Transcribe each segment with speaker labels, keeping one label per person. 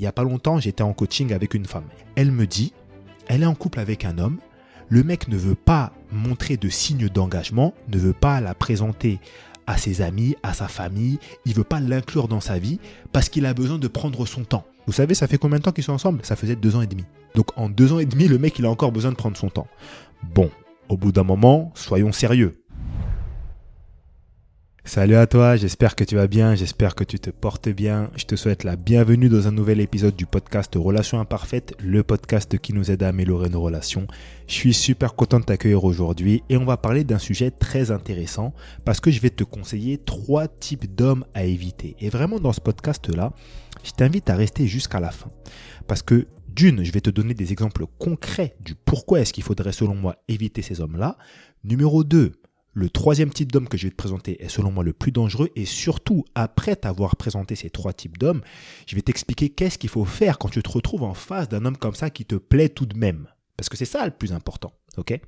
Speaker 1: Il n'y a pas longtemps, j'étais en coaching avec une femme. Elle me dit, elle est en couple avec un homme, le mec ne veut pas montrer de signes d'engagement, ne veut pas la présenter à ses amis, à sa famille, il veut pas l'inclure dans sa vie parce qu'il a besoin de prendre son temps. Vous savez, ça fait combien de temps qu'ils sont ensemble? Ça faisait deux ans et demi. Donc en deux ans et demi, le mec, il a encore besoin de prendre son temps. Bon, au bout d'un moment, soyons sérieux. Salut à toi, j'espère que tu vas bien, j'espère que tu te portes bien. Je te souhaite la bienvenue dans un nouvel épisode du podcast Relations imparfaites, le podcast qui nous aide à améliorer nos relations. Je suis super content de t'accueillir aujourd'hui et on va parler d'un sujet très intéressant parce que je vais te conseiller trois types d'hommes à éviter. Et vraiment dans ce podcast-là, je t'invite à rester jusqu'à la fin. Parce que d'une, je vais te donner des exemples concrets du pourquoi est-ce qu'il faudrait selon moi éviter ces hommes-là. Numéro 2, le troisième type d'homme que je vais te présenter est selon moi le plus dangereux et surtout, après t'avoir présenté ces trois types d'hommes, je vais t'expliquer qu'est-ce qu'il faut faire quand tu te retrouves en face d'un homme comme ça qui te plaît tout de même. Parce que c'est ça le plus important. Ok?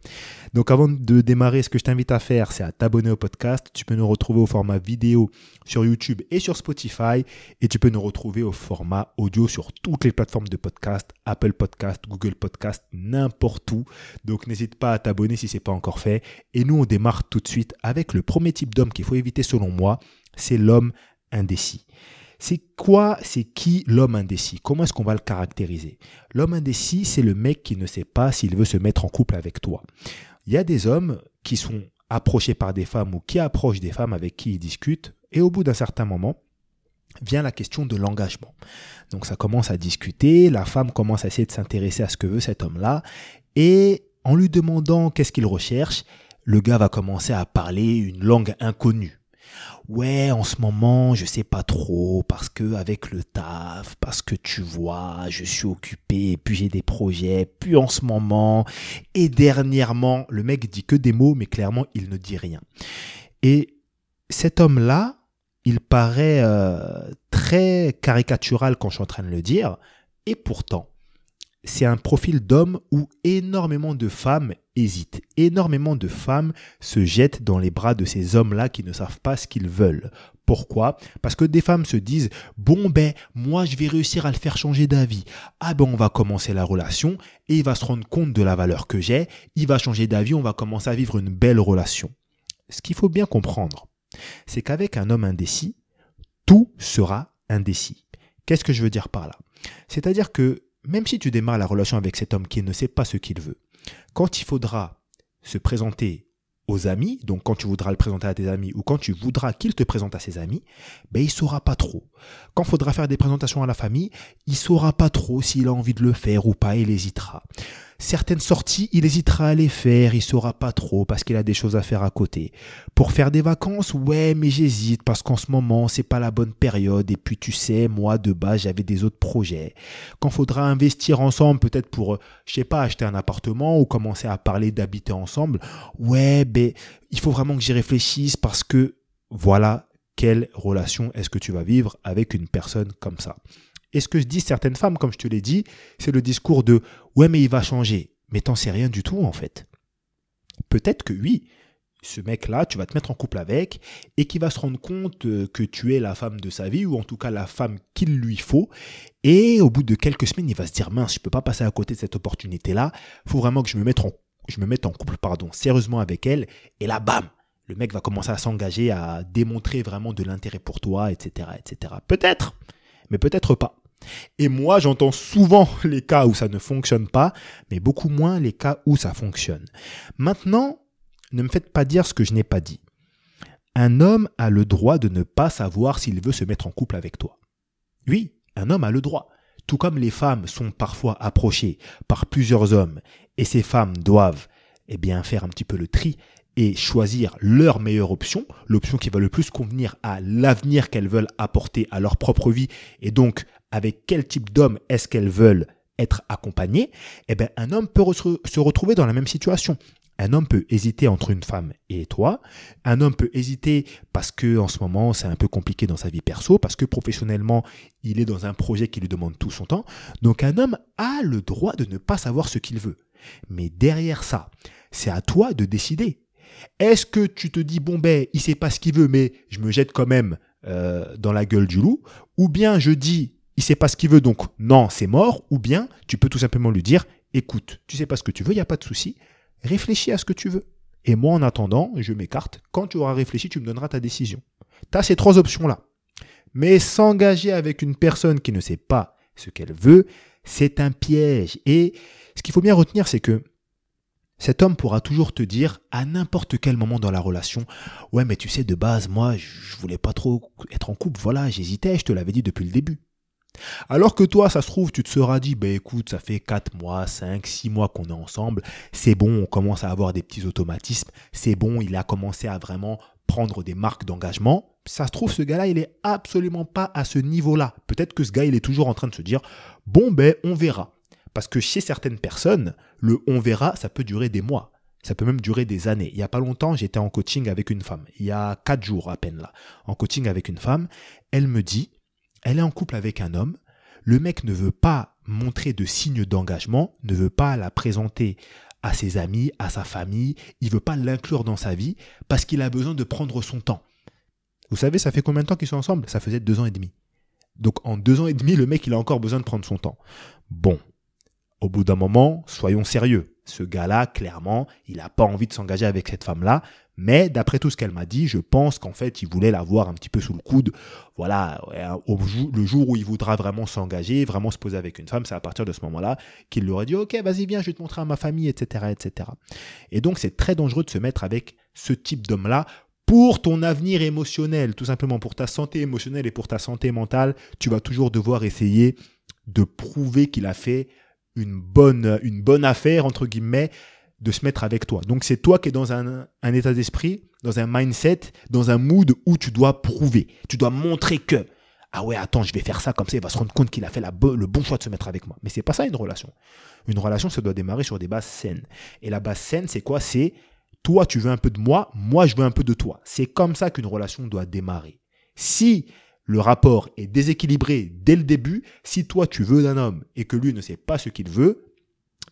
Speaker 1: Donc avant de démarrer, ce que je t'invite à faire, c'est à t'abonner au podcast. Tu peux nous retrouver au format vidéo sur YouTube et sur Spotify. Et tu peux nous retrouver au format audio sur toutes les plateformes de podcast, Apple Podcast, Google Podcast, n'importe où. Donc n'hésite pas à t'abonner si ce n'est pas encore fait. Et nous, on démarre tout de suite avec le premier type d'homme qu'il faut éviter selon moi, c'est l'homme indécis. C'est quoi, c'est qui l'homme indécis? Comment est-ce qu'on va le caractériser? L'homme indécis, c'est le mec qui ne sait pas s'il veut se mettre en couple avec toi. Il y a des hommes qui sont approchés par des femmes ou qui approchent des femmes avec qui ils discutent, et au bout d'un certain moment, vient la question de l'engagement. Donc ça commence à discuter, la femme commence à essayer de s'intéresser à ce que veut cet homme-là, et en lui demandant qu'est-ce qu'il recherche, le gars va commencer à parler une langue inconnue ouais, en ce moment, je sais pas trop parce que avec le taf, parce que tu vois, je suis occupé, puis j'ai des projets, puis en ce moment, et dernièrement, le mec dit que des mots, mais clairement, il ne dit rien. Et cet homme-là, il paraît euh, très caricatural quand je suis en train de le dire, et pourtant, c'est un profil d'homme où énormément de femmes hésitent. Énormément de femmes se jettent dans les bras de ces hommes-là qui ne savent pas ce qu'ils veulent. Pourquoi? Parce que des femmes se disent bon ben moi je vais réussir à le faire changer d'avis. Ah ben on va commencer la relation et il va se rendre compte de la valeur que j'ai, il va changer d'avis, on va commencer à vivre une belle relation. Ce qu'il faut bien comprendre, c'est qu'avec un homme indécis, tout sera indécis. Qu'est-ce que je veux dire par là? C'est-à-dire que même si tu démarres la relation avec cet homme qui ne sait pas ce qu'il veut, quand il faudra se présenter aux amis, donc quand tu voudras le présenter à tes amis ou quand tu voudras qu'il te présente à ses amis, ben il saura pas trop. Quand faudra faire des présentations à la famille, il saura pas trop s'il a envie de le faire ou pas, il hésitera. Certaines sorties, il hésitera à les faire, il saura pas trop parce qu'il a des choses à faire à côté. Pour faire des vacances, ouais, mais j'hésite parce qu'en ce moment, c'est pas la bonne période et puis tu sais, moi de base, j'avais des autres projets. Quand faudra investir ensemble peut-être pour je sais pas, acheter un appartement ou commencer à parler d'habiter ensemble, ouais, ben il faut vraiment que j'y réfléchisse parce que voilà, quelle relation est-ce que tu vas vivre avec une personne comme ça. Et ce que je dis certaines femmes, comme je te l'ai dit, c'est le discours de ouais mais il va changer. Mais t'en sais rien du tout en fait. Peut-être que oui, ce mec-là, tu vas te mettre en couple avec et qui va se rendre compte euh, que tu es la femme de sa vie ou en tout cas la femme qu'il lui faut. Et au bout de quelques semaines, il va se dire mince, je peux pas passer à côté de cette opportunité-là. Il Faut vraiment que je me mette en, je me mette en couple, pardon, sérieusement avec elle. Et là, bam, le mec va commencer à s'engager, à démontrer vraiment de l'intérêt pour toi, etc., etc. Peut-être, mais peut-être pas. Et moi, j'entends souvent les cas où ça ne fonctionne pas, mais beaucoup moins les cas où ça fonctionne. Maintenant, ne me faites pas dire ce que je n'ai pas dit. Un homme a le droit de ne pas savoir s'il veut se mettre en couple avec toi. Oui, un homme a le droit. Tout comme les femmes sont parfois approchées par plusieurs hommes, et ces femmes doivent eh bien, faire un petit peu le tri et choisir leur meilleure option, l'option qui va le plus convenir à l'avenir qu'elles veulent apporter à leur propre vie et donc avec quel type d'homme est-ce qu'elles veulent être accompagnées, eh bien, un homme peut se retrouver dans la même situation. Un homme peut hésiter entre une femme et toi. Un homme peut hésiter parce que en ce moment c'est un peu compliqué dans sa vie perso, parce que professionnellement il est dans un projet qui lui demande tout son temps. Donc un homme a le droit de ne pas savoir ce qu'il veut. Mais derrière ça, c'est à toi de décider. Est-ce que tu te dis bon ben il sait pas ce qu'il veut, mais je me jette quand même euh, dans la gueule du loup, ou bien je dis il sait pas ce qu'il veut, donc non, c'est mort. Ou bien, tu peux tout simplement lui dire, écoute, tu sais pas ce que tu veux, il n'y a pas de souci. Réfléchis à ce que tu veux. Et moi, en attendant, je m'écarte. Quand tu auras réfléchi, tu me donneras ta décision. Tu as ces trois options-là. Mais s'engager avec une personne qui ne sait pas ce qu'elle veut, c'est un piège. Et ce qu'il faut bien retenir, c'est que cet homme pourra toujours te dire à n'importe quel moment dans la relation, ouais mais tu sais de base moi je voulais pas trop être en couple, voilà j'hésitais, je te l'avais dit depuis le début. Alors que toi, ça se trouve, tu te seras dit, bah écoute, ça fait 4 mois, 5, 6 mois qu'on est ensemble, c'est bon, on commence à avoir des petits automatismes, c'est bon, il a commencé à vraiment prendre des marques d'engagement. Ça se trouve, ce gars-là, il est absolument pas à ce niveau-là. Peut-être que ce gars, il est toujours en train de se dire, bon ben, on verra. Parce que chez certaines personnes, le on verra, ça peut durer des mois. Ça peut même durer des années. Il n'y a pas longtemps, j'étais en coaching avec une femme. Il y a 4 jours à peine là. En coaching avec une femme. Elle me dit, elle est en couple avec un homme, le mec ne veut pas montrer de signes d'engagement, ne veut pas la présenter à ses amis, à sa famille, il veut pas l'inclure dans sa vie parce qu'il a besoin de prendre son temps. Vous savez, ça fait combien de temps qu'ils sont ensemble? Ça faisait deux ans et demi. Donc en deux ans et demi, le mec, il a encore besoin de prendre son temps. Bon, au bout d'un moment, soyons sérieux. Ce gars-là, clairement, il n'a pas envie de s'engager avec cette femme-là mais d'après tout ce qu'elle m'a dit, je pense qu'en fait, il voulait l'avoir un petit peu sous le coude. Voilà, au, le jour où il voudra vraiment s'engager, vraiment se poser avec une femme, c'est à partir de ce moment-là qu'il lui aurait dit, ok, vas-y, viens, je vais te montrer à ma famille, etc., etc. Et donc, c'est très dangereux de se mettre avec ce type d'homme-là pour ton avenir émotionnel, tout simplement pour ta santé émotionnelle et pour ta santé mentale, tu vas toujours devoir essayer de prouver qu'il a fait une bonne affaire, entre guillemets, de se mettre avec toi. Donc c'est toi qui es dans un, état d'esprit, dans un mindset, dans un mood où tu dois prouver, tu dois montrer que ah ouais attends je vais faire ça comme ça il va se rendre compte qu'il a fait le bon choix de se mettre avec moi. Mais c'est pas ça une relation. Une relation ça doit démarrer sur des bases saines. Et la base saine c'est quoi? C'est toi tu veux un peu de moi, moi je veux un peu de toi. C'est comme ça qu'une relation doit démarrer. Si le rapport est déséquilibré dès le début, si toi tu veux d'un homme et que lui ne sait pas ce qu'il veut,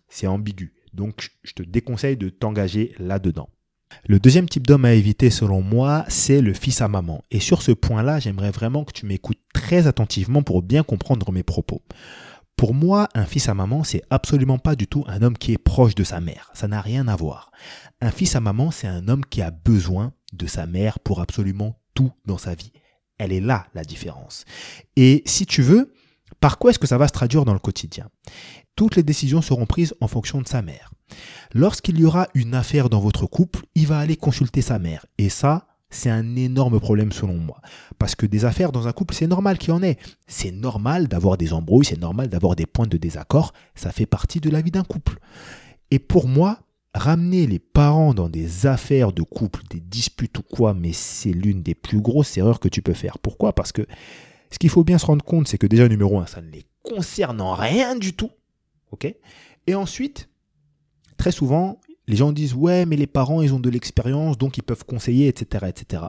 Speaker 1: c'est ambigu. Donc, je te déconseille de t'engager là-dedans. Le deuxième type d'homme à éviter selon moi, c'est le fils à maman. Et sur ce point-là, j'aimerais vraiment que tu m'écoutes très attentivement pour bien comprendre mes propos. Pour moi, un fils à maman, c'est absolument pas du tout un homme qui est proche de sa mère. Ça n'a rien à voir. Un fils à maman, c'est un homme qui a besoin de sa mère pour absolument tout dans sa vie. Elle est là, la différence. Et si tu veux, par quoi est-ce que ça va se traduire dans le quotidien? Toutes les décisions seront prises en fonction de sa mère. Lorsqu'il y aura une affaire dans votre couple, il va aller consulter sa mère. Et ça, c'est un énorme problème selon moi. Parce que des affaires dans un couple, c'est normal qu'il y en ait. C'est normal d'avoir des embrouilles, c'est normal d'avoir des points de désaccord. Ça fait partie de la vie d'un couple. Et pour moi, ramener les parents dans des affaires de couple, des disputes ou quoi, mais c'est l'une des plus grosses erreurs que tu peux faire. Pourquoi? Parce que ce qu'il faut bien se rendre compte, c'est que déjà, numéro un, ça ne les concerne en rien du tout. Ok Et ensuite, très souvent, les gens disent ouais, mais les parents, ils ont de l'expérience, donc ils peuvent conseiller, etc., etc.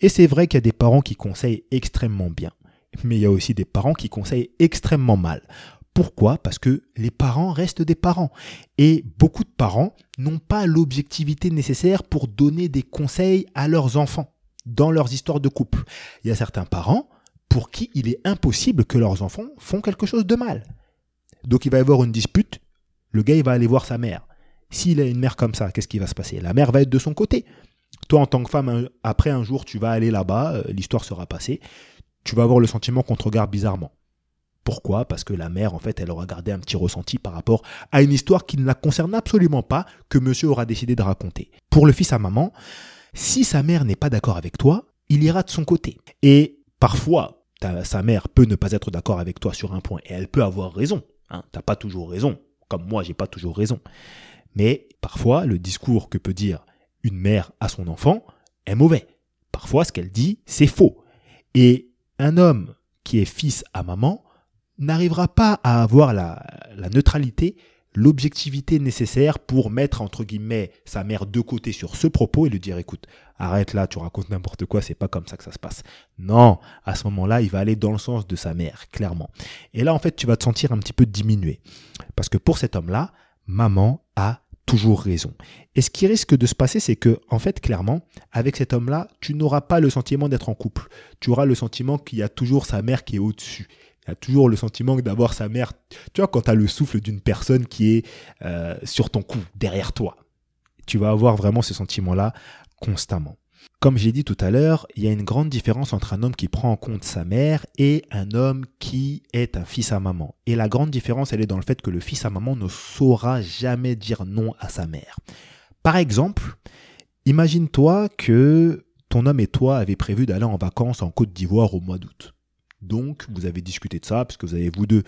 Speaker 1: Et c'est vrai qu'il y a des parents qui conseillent extrêmement bien, mais il y a aussi des parents qui conseillent extrêmement mal. Pourquoi? Parce que les parents restent des parents. Et beaucoup de parents n'ont pas l'objectivité nécessaire pour donner des conseils à leurs enfants dans leurs histoires de couple. Il y a certains parents pour qui il est impossible que leurs enfants font quelque chose de mal. Donc il va y avoir une dispute, le gars il va aller voir sa mère. S'il a une mère comme ça, qu'est-ce qui va se passer? La mère va être de son côté. Toi en tant que femme, après un jour tu vas aller là-bas, euh, l'histoire sera passée, tu vas avoir le sentiment qu'on te regarde bizarrement. Pourquoi? Parce que la mère, en fait, elle aura gardé un petit ressenti par rapport à une histoire qui ne la concerne absolument pas, que monsieur aura décidé de raconter. Pour le fils à maman, si sa mère n'est pas d'accord avec toi, il ira de son côté. Et parfois, sa mère peut ne pas être d'accord avec toi sur un point, et elle peut avoir raison. Hein, T'as pas toujours raison, comme moi j'ai pas toujours raison. Mais parfois, le discours que peut dire une mère à son enfant est mauvais. Parfois, ce qu'elle dit, c'est faux. Et un homme qui est fils à maman n'arrivera pas à avoir la, la neutralité l'objectivité nécessaire pour mettre entre guillemets sa mère de côté sur ce propos et lui dire écoute, arrête là, tu racontes n'importe quoi, c'est pas comme ça que ça se passe. Non, à ce moment-là, il va aller dans le sens de sa mère, clairement. Et là, en fait, tu vas te sentir un petit peu diminué. Parce que pour cet homme-là, maman a toujours raison. Et ce qui risque de se passer, c'est que, en fait, clairement, avec cet homme-là, tu n'auras pas le sentiment d'être en couple. Tu auras le sentiment qu'il y a toujours sa mère qui est au-dessus Il y a toujours le sentiment d'avoir sa mère. Tu vois, quand tu as le souffle d'une personne qui est euh, sur ton cou, derrière toi, tu vas avoir vraiment ce sentiment-là constamment. Comme j'ai dit tout à l'heure, il y a une grande différence entre un homme qui prend en compte sa mère et un homme qui est un fils à maman. Et la grande différence, elle est dans le fait que le fils à maman ne saura jamais dire non à sa mère. Par exemple, imagine-toi que ton homme et toi avez prévu d'aller en vacances en Côte d'Ivoire au mois d'août. Donc, vous avez discuté de ça, parce que vous avez vous deux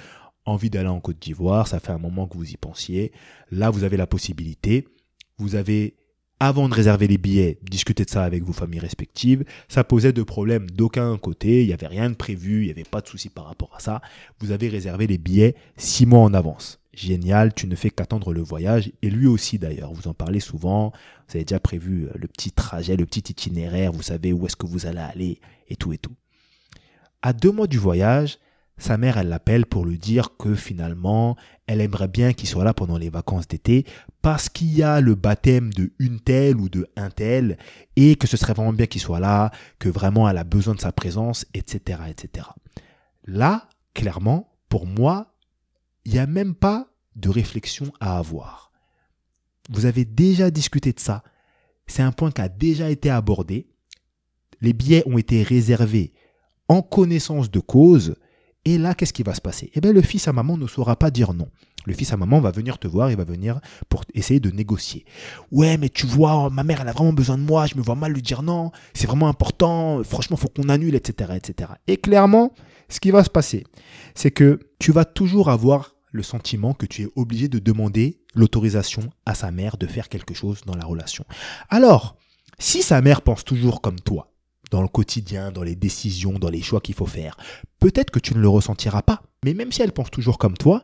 Speaker 1: envie d'aller en Côte d'Ivoire, ça fait un moment que vous y pensiez. Là, vous avez la possibilité. Vous avez avant de réserver les billets, discuter de ça avec vos familles respectives. Ça posait de problème d'aucun côté, il n'y avait rien de prévu, il n'y avait pas de souci par rapport à ça. Vous avez réservé les billets six mois en avance. Génial, tu ne fais qu'attendre le voyage, et lui aussi d'ailleurs, vous en parlez souvent, vous avez déjà prévu le petit trajet, le petit itinéraire, vous savez où est-ce que vous allez aller, et tout et tout. À deux mois du voyage, sa mère, elle l'appelle pour lui dire que finalement, elle aimerait bien qu'il soit là pendant les vacances d'été parce qu'il y a le baptême de une telle ou de un tel et que ce serait vraiment bien qu'il soit là, que vraiment elle a besoin de sa présence, etc., etc. Là, clairement, pour moi, il n'y a même pas de réflexion à avoir. Vous avez déjà discuté de ça. C'est un point qui a déjà été abordé. Les billets ont été réservés en connaissance de cause et là, qu'est-ce qui va se passer? Eh bien, le fils à maman ne saura pas dire non. Le fils à maman va venir te voir, il va venir pour essayer de négocier. Ouais, mais tu vois, ma mère, elle a vraiment besoin de moi, je me vois mal lui dire non, c'est vraiment important, franchement, faut qu'on annule, etc., etc. Et clairement, ce qui va se passer, c'est que tu vas toujours avoir le sentiment que tu es obligé de demander l'autorisation à sa mère de faire quelque chose dans la relation. Alors, si sa mère pense toujours comme toi, dans le quotidien, dans les décisions, dans les choix qu'il faut faire. Peut-être que tu ne le ressentiras pas, mais même si elle pense toujours comme toi,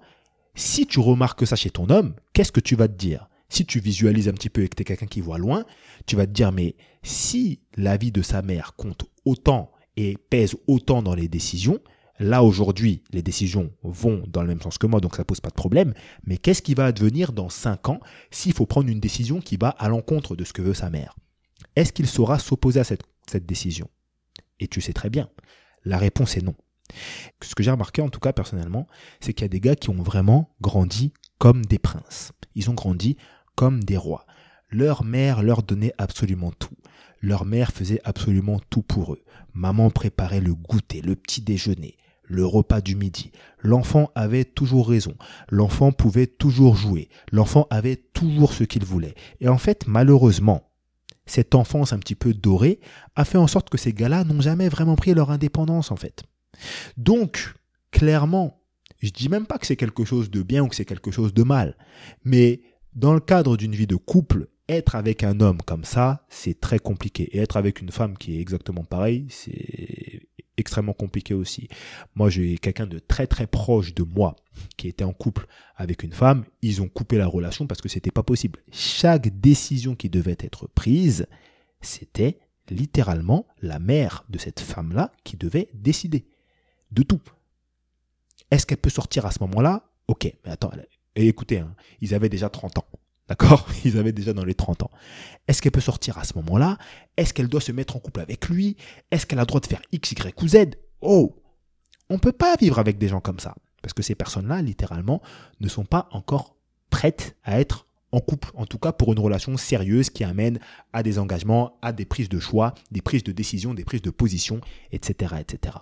Speaker 1: si tu remarques ça chez ton homme, qu'est-ce que tu vas te dire? Si tu visualises un petit peu et que tu es quelqu'un qui voit loin, tu vas te dire, mais si la vie de sa mère compte autant et pèse autant dans les décisions, là aujourd'hui, les décisions vont dans le même sens que moi, donc ça pose pas de problème, mais qu'est-ce qui va advenir dans 5 ans s'il faut prendre une décision qui va à l'encontre de ce que veut sa mère? Est-ce qu'il saura s'opposer à cette cette décision Et tu sais très bien, la réponse est non. Ce que j'ai remarqué en tout cas personnellement, c'est qu'il y a des gars qui ont vraiment grandi comme des princes. Ils ont grandi comme des rois. Leur mère leur donnait absolument tout. Leur mère faisait absolument tout pour eux. Maman préparait le goûter, le petit déjeuner, le repas du midi. L'enfant avait toujours raison. L'enfant pouvait toujours jouer. L'enfant avait toujours ce qu'il voulait. Et en fait, malheureusement, cette enfance un petit peu dorée a fait en sorte que ces gars-là n'ont jamais vraiment pris leur indépendance en fait. Donc, clairement, je dis même pas que c'est quelque chose de bien ou que c'est quelque chose de mal, mais dans le cadre d'une vie de couple, être avec un homme comme ça, c'est très compliqué. Et être avec une femme qui est exactement pareil, c'est extrêmement compliqué aussi. Moi, j'ai quelqu'un de très très proche de moi qui était en couple avec une femme. Ils ont coupé la relation parce que c'était pas possible. Chaque décision qui devait être prise, c'était littéralement la mère de cette femme-là qui devait décider de tout. Est-ce qu'elle peut sortir à ce moment-là? Ok, mais attends, écoutez, hein, ils avaient déjà 30 ans. D'accord? Ils avaient déjà dans les 30 ans. Est-ce qu'elle peut sortir à ce moment-là? Est-ce qu'elle doit se mettre en couple avec lui? Est-ce qu'elle a le droit de faire X, Y ou Z? Oh On ne peut pas vivre avec des gens comme ça. Parce que ces personnes-là, littéralement, ne sont pas encore prêtes à être en couple. En tout cas, pour une relation sérieuse qui amène à des engagements, à des prises de choix, des prises de décision, des prises de position, etc. etc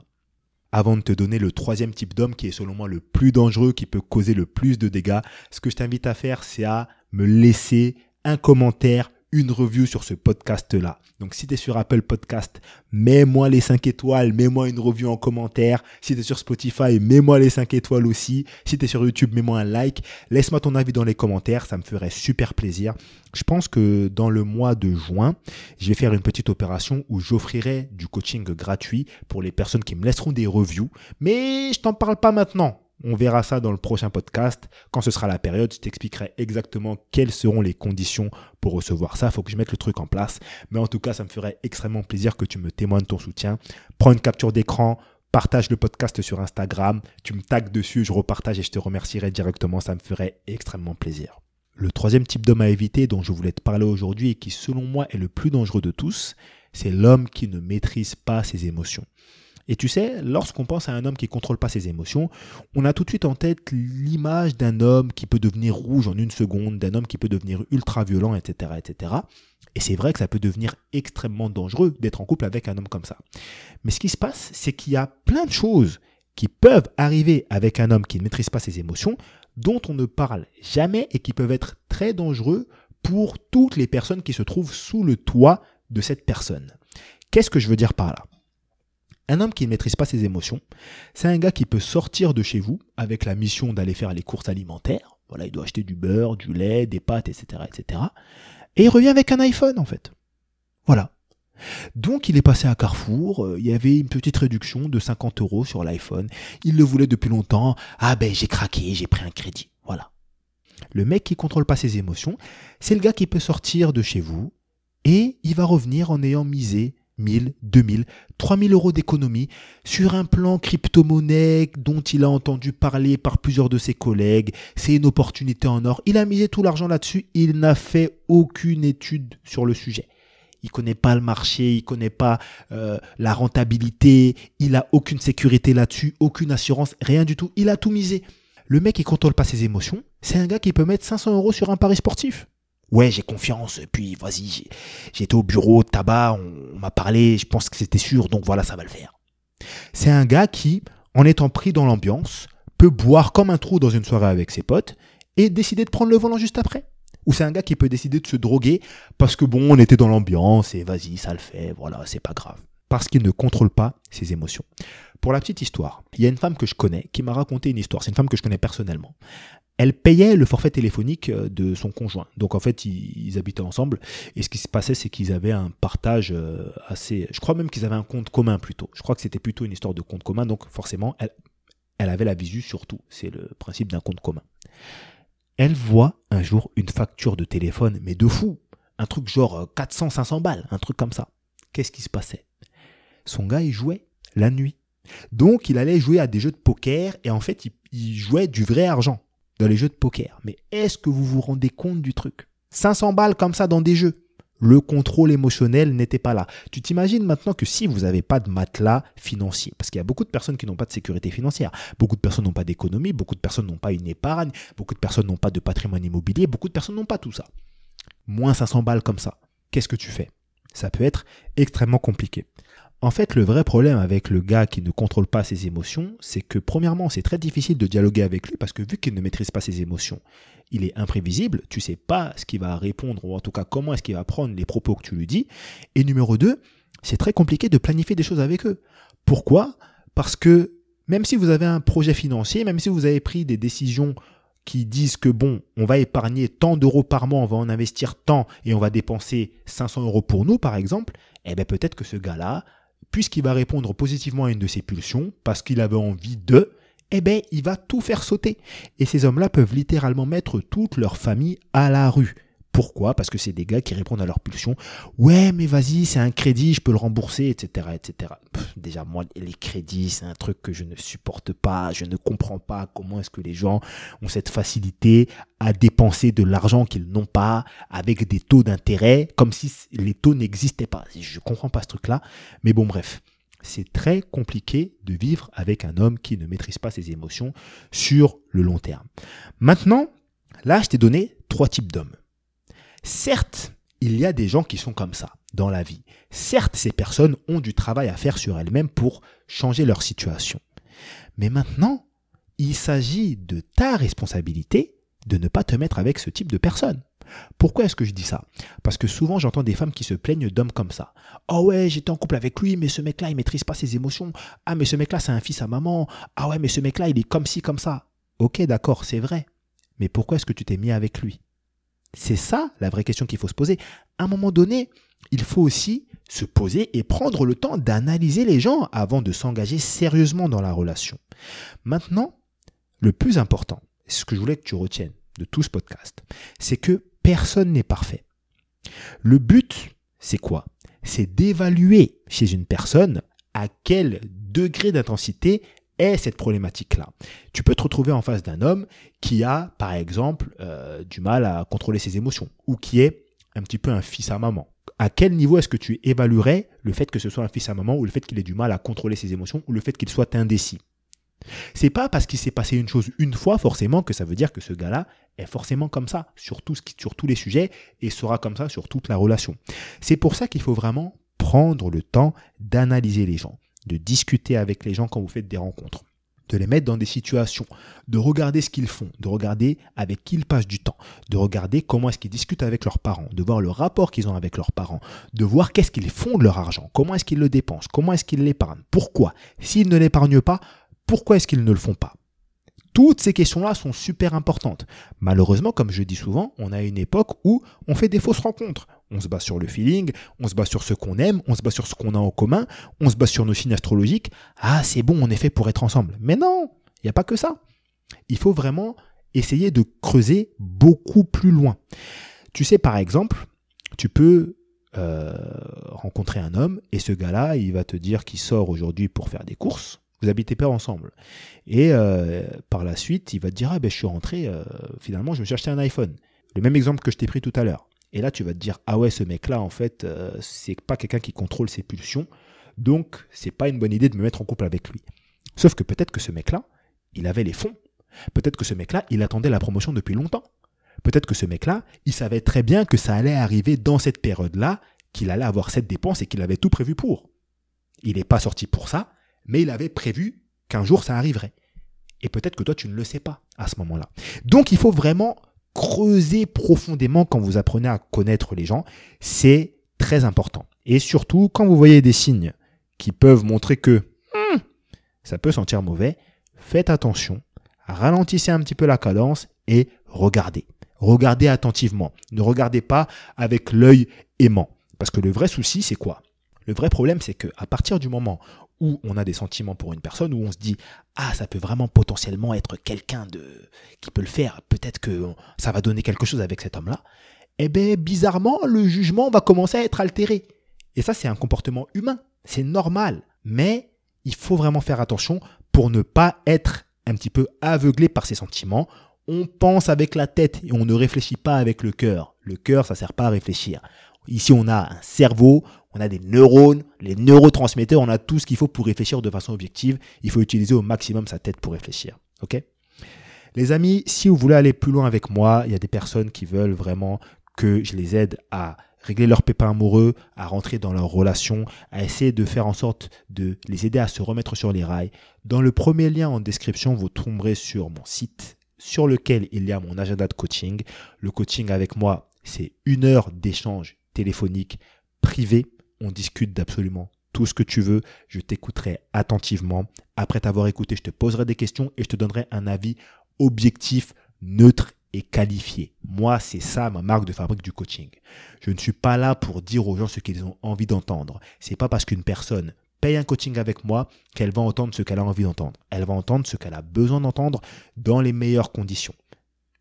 Speaker 1: avant de te donner le troisième type d'homme qui est selon moi le plus dangereux, qui peut causer le plus de dégâts, ce que je t'invite à faire, c'est à me laisser un commentaire, une review sur ce podcast-là. Donc si tu sur Apple Podcast, mets-moi les 5 étoiles, mets-moi une review en commentaire. Si tu es sur Spotify, mets-moi les 5 étoiles aussi. Si tu sur YouTube, mets-moi un like. Laisse-moi ton avis dans les commentaires, ça me ferait super plaisir. Je pense que dans le mois de juin, je vais faire une petite opération où j'offrirai du coaching gratuit pour les personnes qui me laisseront des reviews. Mais je t'en parle pas maintenant. On verra ça dans le prochain podcast. Quand ce sera la période, je t'expliquerai exactement quelles seront les conditions pour recevoir ça. Il faut que je mette le truc en place. Mais en tout cas, ça me ferait extrêmement plaisir que tu me témoignes ton soutien. Prends une capture d'écran, partage le podcast sur Instagram, tu me tags dessus, je repartage et je te remercierai directement. Ça me ferait extrêmement plaisir. Le troisième type d'homme à éviter dont je voulais te parler aujourd'hui et qui selon moi est le plus dangereux de tous, c'est l'homme qui ne maîtrise pas ses émotions. Et tu sais, lorsqu'on pense à un homme qui ne contrôle pas ses émotions, on a tout de suite en tête l'image d'un homme qui peut devenir rouge en une seconde, d'un homme qui peut devenir ultra violent, etc. etc. Et c'est vrai que ça peut devenir extrêmement dangereux d'être en couple avec un homme comme ça. Mais ce qui se passe, c'est qu'il y a plein de choses qui peuvent arriver avec un homme qui ne maîtrise pas ses émotions, dont on ne parle jamais et qui peuvent être très dangereux pour toutes les personnes qui se trouvent sous le toit de cette personne. Qu'est-ce que je veux dire par là? Un homme qui ne maîtrise pas ses émotions, c'est un gars qui peut sortir de chez vous avec la mission d'aller faire les courses alimentaires. Voilà, il doit acheter du beurre, du lait, des pâtes, etc., etc. Et il revient avec un iPhone, en fait. Voilà. Donc il est passé à Carrefour, euh, il y avait une petite réduction de 50 euros sur l'iPhone. Il le voulait depuis longtemps. Ah ben j'ai craqué, j'ai pris un crédit. Voilà. Le mec qui contrôle pas ses émotions, c'est le gars qui peut sortir de chez vous et il va revenir en ayant misé 1000, 2000, 3000 euros d'économie sur un plan crypto-monnaie dont il a entendu parler par plusieurs de ses collègues. C'est une opportunité en or. Il a misé tout l'argent là-dessus. Il n'a fait aucune étude sur le sujet. Il connaît pas le marché, il connaît pas euh, la rentabilité, il a aucune sécurité là-dessus, aucune assurance, rien du tout. Il a tout misé. Le mec qui contrôle pas ses émotions, c'est un gars qui peut mettre 500 euros sur un pari sportif ouais, j'ai confiance, puis vas-y, j'étais au bureau, tabac, on, m'a parlé, je pense que c'était sûr, donc voilà, ça va le faire. C'est un gars qui, en étant pris dans l'ambiance, peut boire comme un trou dans une soirée avec ses potes et décider de prendre le volant juste après. Ou c'est un gars qui peut décider de se droguer parce que bon, on était dans l'ambiance et vas-y, ça le fait, voilà, c'est pas grave. Parce qu'il ne contrôle pas ses émotions. Pour la petite histoire, il y a une femme que je connais qui m'a raconté une histoire. C'est une femme que je connais personnellement elle payait le forfait téléphonique euh, de son conjoint. Donc en fait, ils, habitaient ensemble. Et ce qui se passait, c'est qu'ils avaient un partage euh, assez... Je crois même qu'ils avaient un compte commun plutôt. Je crois que c'était plutôt une histoire de compte commun. Donc forcément, elle, elle avait la visu sur tout. C'est le principe d'un compte commun. Elle voit un jour une facture de téléphone, mais de fou. Un truc genre 400, euh, 500 balles, un truc comme ça. Qu'est-ce qui se passait? Son gars, il jouait la nuit. Donc il allait jouer à des jeux de poker et en fait, il jouait du vrai argent dans les jeux de poker. Mais est-ce que vous vous rendez compte du truc? 500 balles comme ça dans des jeux. Le contrôle émotionnel n'était pas là. Tu t'imagines maintenant que si vous n'avez pas de matelas financier, parce qu'il y a beaucoup de personnes qui n'ont pas de sécurité financière, beaucoup de personnes n'ont pas d'économie, beaucoup de personnes n'ont pas une épargne, beaucoup de personnes n'ont pas de patrimoine immobilier, beaucoup de personnes n'ont pas tout ça. Moins 500 balles comme ça. Qu'est-ce que tu fais? Ça peut être extrêmement compliqué. En fait, le vrai problème avec le gars qui ne contrôle pas ses émotions, c'est que premièrement, c'est très difficile de dialoguer avec lui parce que vu qu'il ne maîtrise pas ses émotions, il est imprévisible, tu sais pas ce qu'il va répondre ou en tout cas comment est-ce qu'il va prendre les propos que tu lui dis. Et numéro deux, c'est très compliqué de planifier des choses avec eux. Pourquoi? Parce que même si vous avez un projet financier, même si vous avez pris des décisions qui disent que bon, on va épargner tant d'euros par mois, on va en investir tant et on va dépenser 500 euros pour nous par exemple, eh bien peut-être que ce gars-là puisqu'il va répondre positivement à une de ses pulsions, parce qu'il avait envie de, eh bien, il va tout faire sauter. Et ces hommes-là peuvent littéralement mettre toute leur famille à la rue. Pourquoi? Parce que c'est des gars qui répondent à leur pulsion. Ouais, mais vas-y, c'est un crédit, je peux le rembourser, etc., etc. déjà, moi, les crédits, c'est un truc que je ne supporte pas. Je ne comprends pas comment est-ce que les gens ont cette facilité à dépenser de l'argent qu'ils n'ont pas avec des taux d'intérêt, comme si les taux n'existaient pas. Je ne comprends pas ce truc-là. Mais bon, bref. C'est très compliqué de vivre avec un homme qui ne maîtrise pas ses émotions sur le long terme. Maintenant, là, je t'ai donné trois types d'hommes. Certes, il y a des gens qui sont comme ça dans la vie. Certes, ces personnes ont du travail à faire sur elles-mêmes pour changer leur situation. Mais maintenant, il s'agit de ta responsabilité de ne pas te mettre avec ce type de personne. Pourquoi est-ce que je dis ça? Parce que souvent j'entends des femmes qui se plaignent d'hommes comme ça. Oh ouais, j'étais en couple avec lui, mais ce mec-là, il maîtrise pas ses émotions. Ah mais ce mec-là, c'est un fils à maman. Ah ouais, mais ce mec-là, il est comme ci, comme ça. Ok, d'accord, c'est vrai. Mais pourquoi est-ce que tu t'es mis avec lui? C'est ça la vraie question qu'il faut se poser. À un moment donné, il faut aussi se poser et prendre le temps d'analyser les gens avant de s'engager sérieusement dans la relation. Maintenant, le plus important, ce que je voulais que tu retiennes de tout ce podcast, c'est que personne n'est parfait. Le but, c'est quoi? C'est d'évaluer chez une personne à quel degré d'intensité cette problématique-là. Tu peux te retrouver en face d'un homme qui a, par exemple, euh, du mal à contrôler ses émotions ou qui est un petit peu un fils à maman. à quel niveau est-ce que tu évaluerais le fait que ce soit un fils à maman ou le fait qu'il ait du mal à contrôler ses émotions ou le fait qu'il soit indécis? C'est pas parce qu'il s'est passé une chose une fois forcément que ça veut dire que ce gars-là est forcément comme ça sur, tout ce qui, sur tous les sujets et sera comme ça sur toute la relation. C'est pour ça qu'il faut vraiment prendre le temps d'analyser les gens, de discuter avec les gens quand vous faites des rencontres de les mettre dans des situations, de regarder ce qu'ils font, de regarder avec qui ils passent du temps, de regarder comment est-ce qu'ils discutent avec leurs parents, de voir le rapport qu'ils ont avec leurs parents, de voir qu'est-ce qu'ils font de leur argent, comment est-ce qu'ils le dépensent, comment est-ce qu'ils l'épargnent, pourquoi. S'ils ne l'épargnent pas, pourquoi est-ce qu'ils ne le font pas toutes ces questions-là sont super importantes. Malheureusement, comme je dis souvent, on a une époque où on fait des fausses rencontres. On se base sur le feeling, on se base sur ce qu'on aime, on se base sur ce qu'on a en commun, on se base sur nos signes astrologiques. Ah, c'est bon, on est fait pour être ensemble. Mais non, il n'y a pas que ça. Il faut vraiment essayer de creuser beaucoup plus loin. Tu sais, par exemple, tu peux euh, rencontrer un homme et ce gars-là, il va te dire qu'il sort aujourd'hui pour faire des courses. Vous habitez pas ensemble. Et euh, par la suite, il va te dire Ah ben je suis rentré, euh, finalement, je me suis acheté un iPhone. Le même exemple que je t'ai pris tout à l'heure. Et là, tu vas te dire Ah ouais, ce mec-là, en fait, euh, c'est pas quelqu'un qui contrôle ses pulsions. Donc, c'est pas une bonne idée de me mettre en couple avec lui. Sauf que peut-être que ce mec-là, il avait les fonds. Peut-être que ce mec-là, il attendait la promotion depuis longtemps. Peut-être que ce mec-là, il savait très bien que ça allait arriver dans cette période-là, qu'il allait avoir cette dépense et qu'il avait tout prévu pour. Il n'est pas sorti pour ça, mais il avait prévu qu'un jour ça arriverait. Et peut-être que toi, tu ne le sais pas à ce moment-là. Donc, il faut vraiment creuser profondément quand vous apprenez à connaître les gens. C'est très important. Et surtout, quand vous voyez des signes qui peuvent montrer que hmm, ça peut sentir mauvais, faites attention, ralentissez un petit peu la cadence et regardez. Regardez attentivement. Ne regardez pas avec l'œil aimant. Parce que le vrai souci, c'est quoi? Le vrai problème, c'est que à partir du moment où on a des sentiments pour une personne, où on se dit ah ça peut vraiment potentiellement être quelqu'un de qui peut le faire, peut-être que ça va donner quelque chose avec cet homme-là, eh bien bizarrement le jugement va commencer à être altéré. Et ça c'est un comportement humain, c'est normal, mais il faut vraiment faire attention pour ne pas être un petit peu aveuglé par ses sentiments. On pense avec la tête et on ne réfléchit pas avec le cœur. Le cœur, ça sert pas à réfléchir. Ici, on a un cerveau, on a des neurones, les neurotransmetteurs, on a tout ce qu'il faut pour réfléchir de façon objective. Il faut utiliser au maximum sa tête pour réfléchir. OK? Les amis, si vous voulez aller plus loin avec moi, il y a des personnes qui veulent vraiment que je les aide à régler leurs pépins amoureux, à rentrer dans leur relation, à essayer de faire en sorte de les aider à se remettre sur les rails. Dans le premier lien en description, vous tomberez sur mon site sur lequel il y a mon agenda de coaching. Le coaching avec moi, c'est une heure d'échange téléphonique privé. On discute d'absolument tout ce que tu veux. Je t'écouterai attentivement. Après t'avoir écouté, je te poserai des questions et je te donnerai un avis objectif, neutre et qualifié. Moi, c'est ça ma marque de fabrique du coaching. Je ne suis pas là pour dire aux gens ce qu'ils ont envie d'entendre. C'est pas parce qu'une personne paye un coaching avec moi qu'elle va entendre ce qu'elle a envie d'entendre. Elle va entendre ce qu'elle a besoin d'entendre dans les meilleures conditions.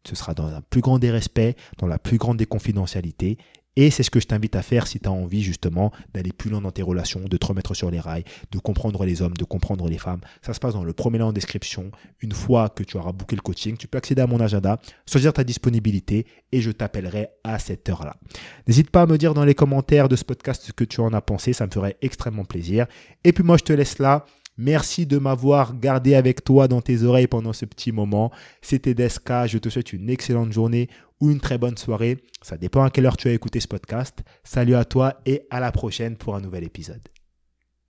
Speaker 1: Ce sera dans un plus grand des respects, dans la plus grande des confidentialités et c'est ce que je t'invite à faire si tu as envie justement d'aller plus loin dans tes relations, de te remettre sur les rails, de comprendre les hommes, de comprendre les femmes. Ça se passe dans le premier lien en description. Une fois que tu auras booké le coaching, tu peux accéder à mon agenda, choisir ta disponibilité et je t'appellerai à cette heure-là. N'hésite pas à me dire dans les commentaires de ce podcast ce que tu en as pensé, ça me ferait extrêmement plaisir. Et puis moi je te laisse là. Merci de m'avoir gardé avec toi dans tes oreilles pendant ce petit moment. C'était Deska. Je te souhaite une excellente journée ou une très bonne soirée. Ça dépend à quelle heure tu as écouté ce podcast. Salut à toi et à la prochaine pour un nouvel épisode.